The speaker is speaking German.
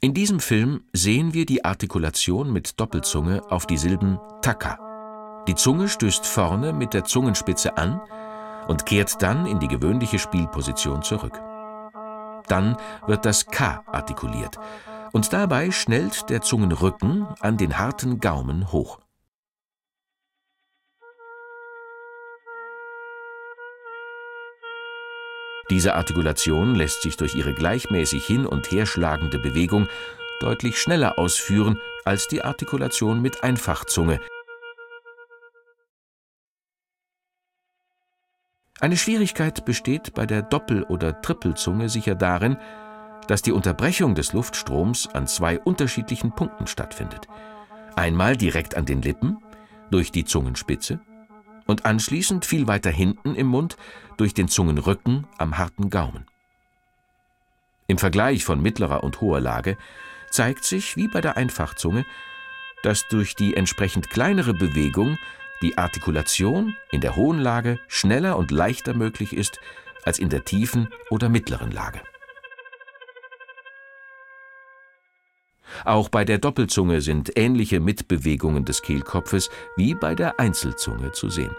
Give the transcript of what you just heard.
In diesem Film sehen wir die Artikulation mit Doppelzunge auf die Silben Taka. Die Zunge stößt vorne mit der Zungenspitze an und kehrt dann in die gewöhnliche Spielposition zurück. Dann wird das K artikuliert und dabei schnellt der Zungenrücken an den harten Gaumen hoch. Diese Artikulation lässt sich durch ihre gleichmäßig hin und her schlagende Bewegung deutlich schneller ausführen als die Artikulation mit Einfachzunge. Eine Schwierigkeit besteht bei der Doppel- oder Trippelzunge sicher darin, dass die Unterbrechung des Luftstroms an zwei unterschiedlichen Punkten stattfindet. Einmal direkt an den Lippen, durch die Zungenspitze, und anschließend viel weiter hinten im Mund durch den Zungenrücken am harten Gaumen. Im Vergleich von mittlerer und hoher Lage zeigt sich, wie bei der Einfachzunge, dass durch die entsprechend kleinere Bewegung die Artikulation in der hohen Lage schneller und leichter möglich ist als in der tiefen oder mittleren Lage. Auch bei der Doppelzunge sind ähnliche Mitbewegungen des Kehlkopfes wie bei der Einzelzunge zu sehen